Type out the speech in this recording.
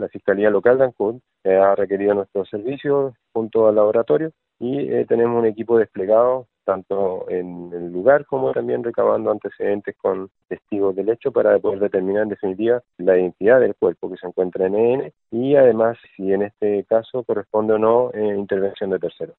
la Fiscalía Local de Ancud eh, ha requerido nuestros servicios junto al laboratorio y eh, tenemos un equipo desplegado tanto en el lugar como también recabando antecedentes con testigos del hecho para poder determinar en definitiva la identidad del cuerpo que se encuentra en EN y además si en este caso corresponde o no eh, intervención de terceros.